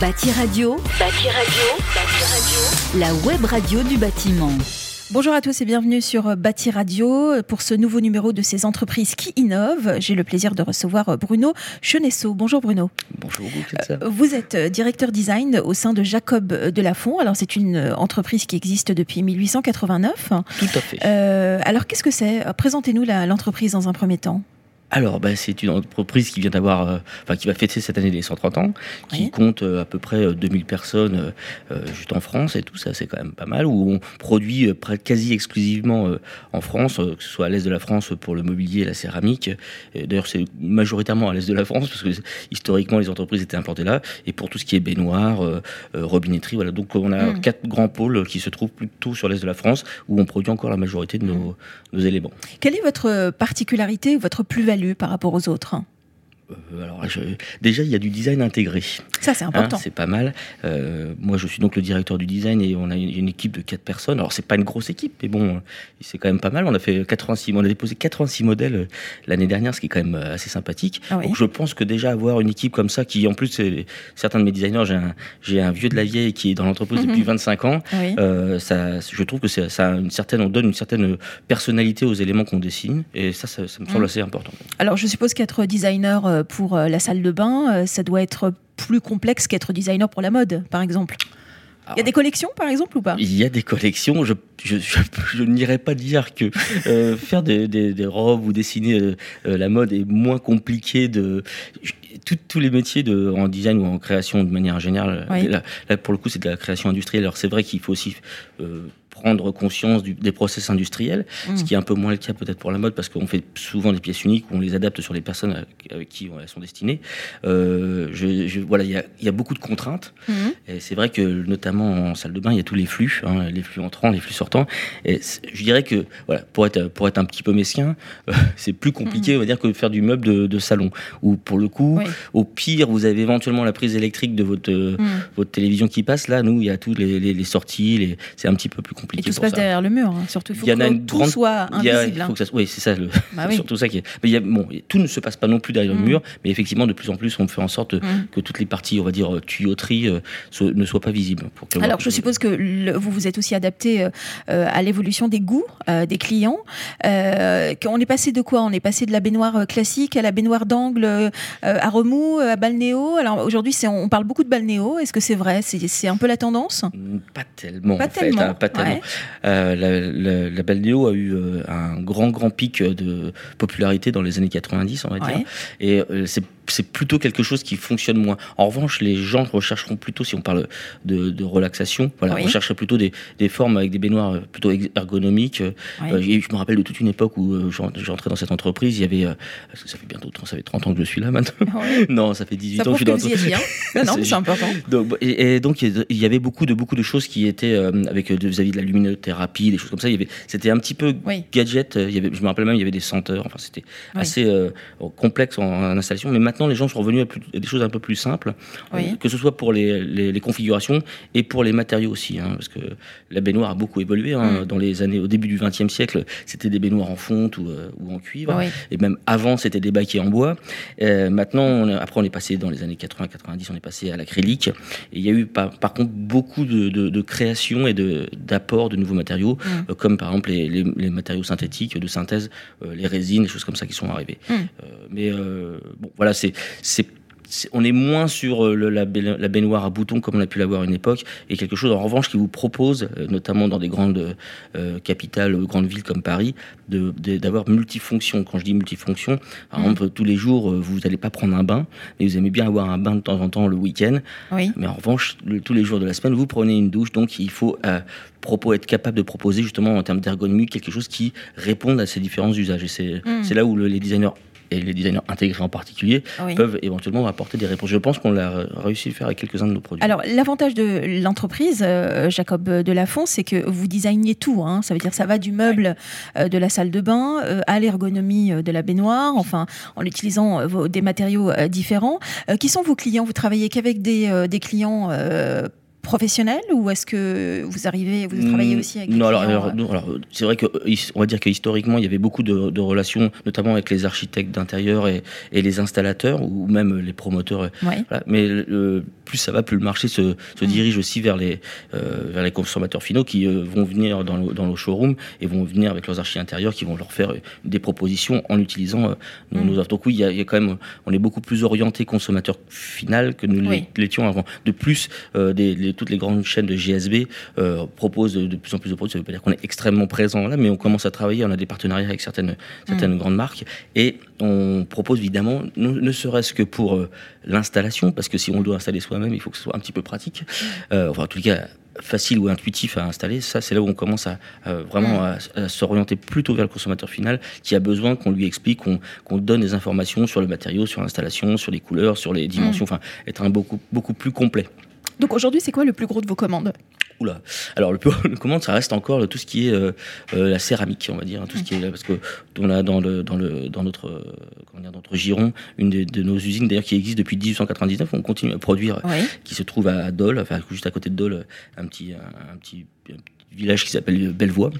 Bâti Radio, Bâti Radio, Bâti Radio, la web radio du bâtiment. Bonjour à tous et bienvenue sur Bâti Radio pour ce nouveau numéro de ces entreprises qui innovent. J'ai le plaisir de recevoir Bruno Chenesso. Bonjour Bruno. Bonjour. Vous êtes directeur design au sein de Jacob Delafont. Alors c'est une entreprise qui existe depuis 1889. Tout à fait. Euh, alors qu'est-ce que c'est? Présentez-nous l'entreprise dans un premier temps alors, bah, c'est une entreprise qui vient d'avoir, euh, enfin, qui va fêter cette année les 130 ans, qui compte euh, à peu près 2000 euh, personnes juste en France et tout ça, c'est quand même pas mal. Où on produit quasi exclusivement en France, que ce soit à l'est de la France pour le mobilier et la céramique. D'ailleurs, c'est majoritairement à l'est de la France parce que historiquement les entreprises étaient implantées là. Et pour tout ce qui est baignoire, robinetterie, voilà. Donc, on a hmm. quatre grands pôles qui se trouvent plutôt sur l'est de la France où on produit encore la majorité de nos, hmm. nos éléments. Quelle est votre particularité, votre plus-value? Par rapport aux autres euh, alors, déjà, il y a du design intégré. Ça, c'est important. Hein, c'est pas mal. Euh, moi, je suis donc le directeur du design et on a une, équipe de quatre personnes. Alors, c'est pas une grosse équipe, mais bon, c'est quand même pas mal. On a fait 86, on a déposé 86 modèles euh, l'année dernière, ce qui est quand même assez sympathique. Ah donc, je pense que déjà avoir une équipe comme ça, qui en plus, certains de mes designers, j'ai un, un, vieux de la vieille qui est dans l'entreprise depuis 25 mhm. ans. ça, je trouve que ça une certaine, on donne une certaine personnalité aux éléments qu'on dessine, et ça, ça, me semble mhm. assez important. Alors, je suppose qu'être designer pour euh, la salle de bain, euh, ça doit être plus complexe qu'être designer pour la mode, par exemple. Il y a des collections, par exemple, ou pas? Il y a des collections. Je, je, n'irais pas dire que euh, faire des, des, robes ou dessiner la mode est moins compliqué de. tous les métiers de, en design ou en création de manière générale, là, pour le coup, c'est de la création industrielle. Alors, c'est vrai qu'il faut aussi prendre conscience des process industriels, ce mm. qui est un peu moins le cas peut-être pour la mode parce qu'on fait souvent des pièces uniques où on les adapte sur les personnes avec qui elles sont destinées. Euh, je, voilà, il y a, beaucoup de contraintes. Mm. Et c'est vrai que notamment en salle de bain, il y a tous les flux, hein, les flux entrants, les flux sortants. Et je dirais que voilà, pour être pour être un petit peu mesquin, euh, c'est plus compliqué, mm. on va dire, que de faire du meuble de, salon. Où pour le coup, au pire, vous avez éventuellement la prise électrique de votre votre télévision qui passe. Là, nous, il y a toutes les, les, sorties, c'est un petit peu plus compliqué. Et tout se passe derrière le mur, hein. surtout. Il faut que tout soit invisible. Hein. oui, c'est ça. Le... Bah surtout ça qui est. Mais y a, bon, tout ne se passe pas non plus derrière le mm. mur, mais effectivement, de plus en plus, on fait en sorte mm. que toutes les parties, on va dire, tuyauterie, euh, ne soient pas visibles. Pour Alors, je suppose que vous vous êtes aussi adapté euh, à l'évolution des goûts euh, des clients. on est passé de quoi? On est passé de la baignoire classique à la baignoire d'angle à remous, à balnéo? Alors aujourd'hui, on parle beaucoup de balnéo. Est-ce que c'est vrai? C'est un peu la tendance? Pas tellement. Pas tellement. Hein, pas tellement. Euh, la, la, balnéo a eu euh, un grand, grand pic de popularité dans les années 90, on va dire. Et euh, c'est c'est plutôt quelque chose qui fonctionne moins. En revanche, les gens rechercheront plutôt, si on parle de, relaxation, voilà, oui. rechercheraient plutôt des, formes avec des baignoires plutôt ergonomiques. Euh, je me rappelle de toute une époque où euh, j'entrais dans cette entreprise, il y avait, euh, ça fait bientôt, ça fait 30 ans que je suis là maintenant. non, ça fait 18 ans que je suis dans l'entreprise. non, non c'est important. Donc, et, donc, il y avait beaucoup de, beaucoup de choses qui étaient avec vis-à-vis de la luminothérapie, des choses comme ça. Il y avait, c'était un petit peu gadget. Il y avait, je me rappelle même, il y avait des senteurs. Enfin, c'était assez complexe en, en installation. Mais maintenant, les gens sont revenus à, des choses un peu plus simples, euh, que ce soit pour les, configurations et pour les matériaux aussi, hein, parce que la baignoire a beaucoup évolué. Hein, mm. Dans les années, au début du XXe siècle, c'était des baignoires en fonte ou, euh, en cuivre, et même avant, c'était des baquets en bois. Euh, maintenant, après, on est passé dans les années 80-90, on est passé à l'acrylique. Et il y a eu par, contre beaucoup de, créations et d'apports de, nouveaux matériaux, mm. comme par exemple les, matériaux synthétiques de synthèse, les résines, des choses comme ça qui sont arrivées. Mm. mais bon, voilà, c'est c'est on est moins sur euh, la, baignoire à boutons comme on a pu l'avoir à une époque, et quelque chose en revanche qui vous propose, euh, notamment dans des grandes euh, capitales, grandes villes comme Paris, d'avoir de, multifonction. Quand je dis multifonction, par mmh. exemple, tous les jours, vous n'allez pas prendre un bain, mais vous aimez bien avoir un bain de temps en temps le week-end. Mais en revanche, tous les jours de la semaine, vous prenez une douche, donc il faut propos, être capable de proposer justement en termes d'ergonomie quelque chose qui réponde à ces différents usages. Et c'est mmh. là où les designers et les designers intégrés en particulier peuvent éventuellement apporter des réponses. Je pense qu'on l'a réussi à faire avec quelques-uns de nos produits. Alors, l'avantage de l'entreprise, euh, Jacob Delafont, c'est que vous designez tout. Hein. Ça veut dire que ça va du meuble euh, de la salle de bain euh, à l'ergonomie de la baignoire, enfin, en utilisant des matériaux différents. qui sont vos clients? Vous travaillez qu'avec des, des clients professionnel ou est-ce que vous arrivez, vous travaillez aussi avec Non, alors, alors, c'est vrai que on va dire que historiquement il y avait beaucoup de, relations, notamment avec les architectes d'intérieur et, les installateurs ou même les promoteurs. Mais plus ça va, plus le marché se, se dirige aussi vers les, vers les consommateurs finaux qui vont venir dans, le, dans nos showrooms et vont venir avec leurs archives intérieures qui vont leur faire des propositions en utilisant nos, mm. offres. Donc oui, il y, a, quand même, on est beaucoup plus orienté consommateur final que nous l'étions avant. De plus, des, toutes les grandes chaînes de GSB proposent de, plus en plus de produits. Ça veut pas dire qu'on est extrêmement présent là, mais on commence à travailler. On a des partenariats avec certaines, certaines mm. grandes marques et on propose évidemment, ne, serait-ce que pour euh, l'installation, parce que si on doit installer soi-même, il faut que ce soit un petit peu pratique. Mm. Euh, enfin, en tout cas, facile ou intuitif à installer, ça c'est là où on commence à, vraiment mm. à, s'orienter plutôt vers le consommateur final qui a besoin qu'on lui explique, qu'on donne des informations sur le matériau, sur l'installation, sur les couleurs, sur les dimensions, enfin être un beaucoup, beaucoup plus complet. Donc aujourd'hui, c'est quoi le plus gros de vos commandes? Oula. Alors le plus gros de commandes, ça reste encore tout ce qui est euh, euh, la céramique, on va dire, hein, tout ce qui est parce que on a dans le dans le dans notre euh, comment dire, notre giron une de, nos usines d'ailleurs qui existe depuis 1899, on continue à produire, qui se trouve à Dole, enfin juste à côté de Dole, un petit un petit village qui s'appelle Bellevoie.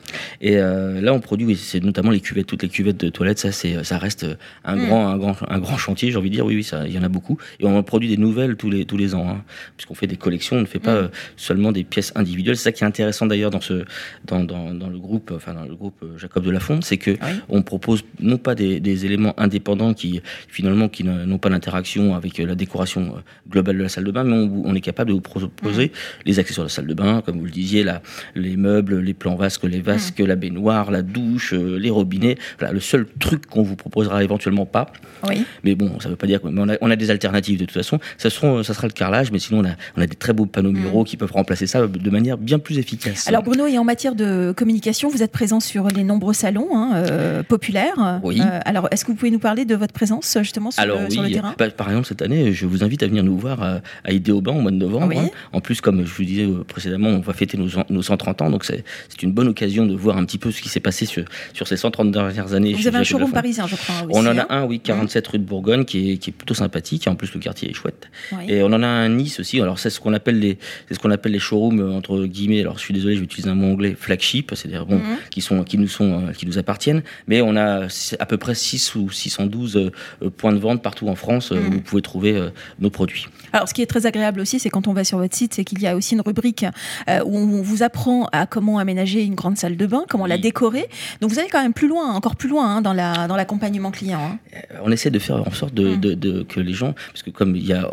Et euh, là, on produit, c'est notamment les cuvettes, toutes les cuvettes de toilettes. Ça, c'est, ça reste un mm. grand, un grand, un grand chantier. J'ai envie de dire, oui, oui, ça, il y en a beaucoup. Et on produit des nouvelles tous les tous les ans, hein, puisqu'on fait des collections. On ne fait pas mm. seulement des pièces individuelles. C'est ça qui est intéressant d'ailleurs dans ce, dans, dans, dans, le groupe, enfin dans le groupe Jacob de la Fonte, c'est que on propose non pas des, des, éléments indépendants qui finalement qui n'ont pas d'interaction avec la décoration globale de la salle de bain, mais on, on est capable de vous proposer mm. les accessoires de la salle de bain, comme vous le disiez, la, les meubles, les plans vasques, les vasques, mm. la baignoire, la douche, euh, les robinets. Voilà, le seul truc qu'on vous proposera éventuellement pas. Oui. Mais bon, ça veut pas dire qu'on on a, des alternatives de toute façon. Ça, seront, ça sera le carrelage, mais sinon on a, on a des très beaux panneaux muraux mm. qui peuvent remplacer ça de manière bien plus efficace. Alors Bruno, et en matière de communication, vous êtes présent sur les nombreux salons hein, euh, populaires. Oui. Euh, alors, est-ce que vous pouvez nous parler de votre présence justement sur, le, sur le terrain? Par exemple, cette année, je vous invite à venir nous voir à, à Idéoban au mois de novembre. Hein. En plus, comme je vous disais précédemment, on va fêter nos, nos 130 ans, donc c'est une bonne occasion de voir un petit peu ce qui s'est passé sur, sur ces 130 dernières années. Vous avez un showroom parisien, je crois. on en a hein. un, oui, 47 rue de Bourgogne, qui est, qui est plutôt sympathique. En plus, le quartier est chouette. Et on en a un Nice aussi. Alors, c'est ce qu'on appelle les, c'est ce qu'on appelle les showrooms euh, entre guillemets. Alors, je suis désolé, je vais utiliser un mot anglais, flagship, c'est-à-dire bon, mhm. qui sont, qui nous sont, euh, qui nous appartiennent. Mais on a à peu près 6 ou 612 euh, points de vente partout en France où mhm. vous pouvez trouver nos produits. Alors, ce qui est très agréable aussi, c'est quand on va sur votre site, c'est qu'il y a aussi une rubrique où on vous apprend à comment aménager une grande salle de bain, comment la décorer. Donc vous allez quand même plus loin, encore plus loin hein, dans la dans l'accompagnement client. Hein. Euh, on essaie de faire en sorte de, mmh. de, que les gens, parce que comme il y a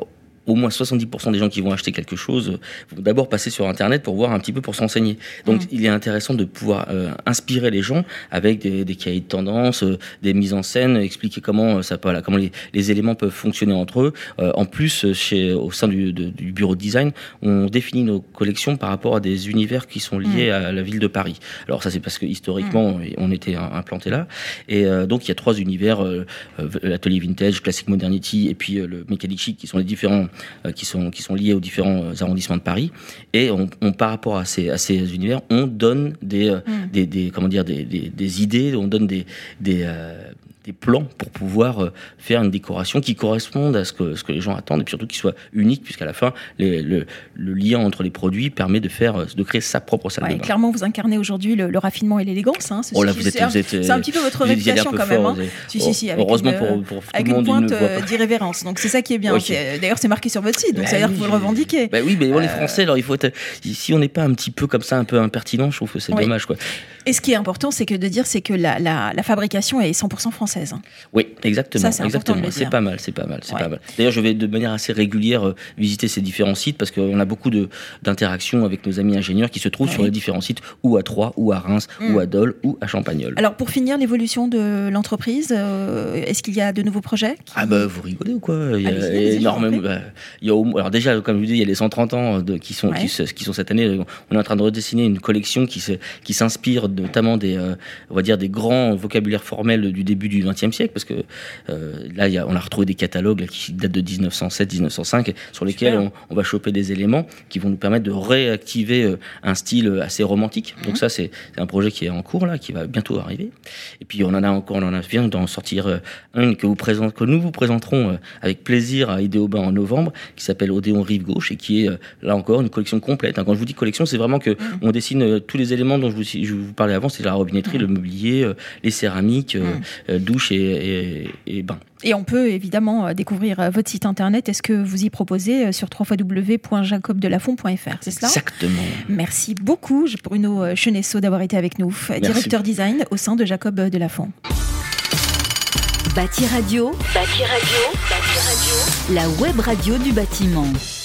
au moins 70% des gens qui vont acheter quelque chose vont d'abord passer sur Internet pour voir un petit peu, pour s'enseigner. Donc mm. il est intéressant de pouvoir euh, inspirer les gens avec des, des cahiers de tendance, euh, des mises en scène, expliquer comment euh, ça voilà, comment les, les, éléments peuvent fonctionner entre eux. en plus, chez, au sein du, du, bureau de design, on définit nos collections par rapport à des univers qui sont liés mm. à la ville de Paris. Alors ça c'est parce que historiquement mm. on était implanté là. Et donc il y a trois univers, l'atelier vintage, classic modernity et puis le mécanique chic qui sont les différents euh, qui, sont, qui sont liés aux différents euh, arrondissements de Paris. Et on, par rapport à ces, à ces univers, on donne des, euh, mm. des, des, comment dire, des, des, des, idées, on donne des, des, des plans pour pouvoir euh, faire une décoration qui corresponde à ce que, ce que les gens attendent et puis surtout qui soit unique puisqu'à la fin le, le, lien entre les produits permet de faire de créer sa propre salle de bain. Clairement, vous incarnez aujourd'hui le, raffinement et l'élégance. Hein, oh c'est un, petit peu votre réputation quand même. Hein. Si, si, si, avec heureusement une, pour, avec une pointe euh, d'irrévérence. Donc c'est ça qui est bien. D'ailleurs, c'est marqué sur votre site, donc bah ça veut dire que vous le revendiquez. Bah oui, mais on est euh, français, alors il faut être. Si on n'est pas un petit peu comme ça, un peu impertinent, je trouve que c'est dommage. Quoi. Et ce qui est important, c'est que de dire, c'est que la, la, la, fabrication est 100% française. Hein. Oui, exactement. c'est exactement. C'est pas mal, c'est pas mal, c'est pas mal. D'ailleurs, je vais de manière assez régulière euh, visiter ces différents sites parce qu'on a beaucoup d'interactions avec nos amis ingénieurs qui se trouvent sur les différents sites, ou à Troyes, ou à Reims, ou mm. à Dole, ou à Champagnol. Alors, pour finir l'évolution de l'entreprise, euh, est-ce qu'il y a de nouveaux projets Ah bah, vous rigolez ou quoi? Il y a énormément. Bah, il y a, alors déjà, comme je vous dis, il y a les 130 ans de, qui sont qui, qui, sont cette année. On est en train de redessiner une collection qui qui s'inspire notamment des, euh, on va dire des grands vocabulaires formels du début du XXe siècle, parce que euh, là, y a, on a retrouvé des catalogues qui datent de 1907-1905, sur lesquels on, va choper des éléments qui vont nous permettre de réactiver euh, un style assez romantique. Donc mhm. ça, c'est un projet qui est en cours là, qui va bientôt arriver. Et puis on en a encore, on en a vient d'en sortir un que vous présente, que nous vous présenterons avec plaisir à Idéoban en novembre, qui s'appelle Odéon Rive Gauche et qui est là encore une collection complète. Hein. Quand je vous dis collection, c'est vraiment que mhm. on dessine tous les éléments dont je vous, je vous parlais avant, c'est la robinetterie, le mobilier, euh, les céramiques, euh, mm. euh, d'où douche et, et, bain. Et on peut évidemment découvrir votre site internet. Est-ce que vous y proposez sur www.jacobdelafont.fr, c'est cela? Exactement. Merci beaucoup Bruno Chenesso d'avoir été avec nous, directeur design au sein de Jacob Delafont. Bâti Radio, Bâti Radio, Bâti Radio, la web radio du bâtiment.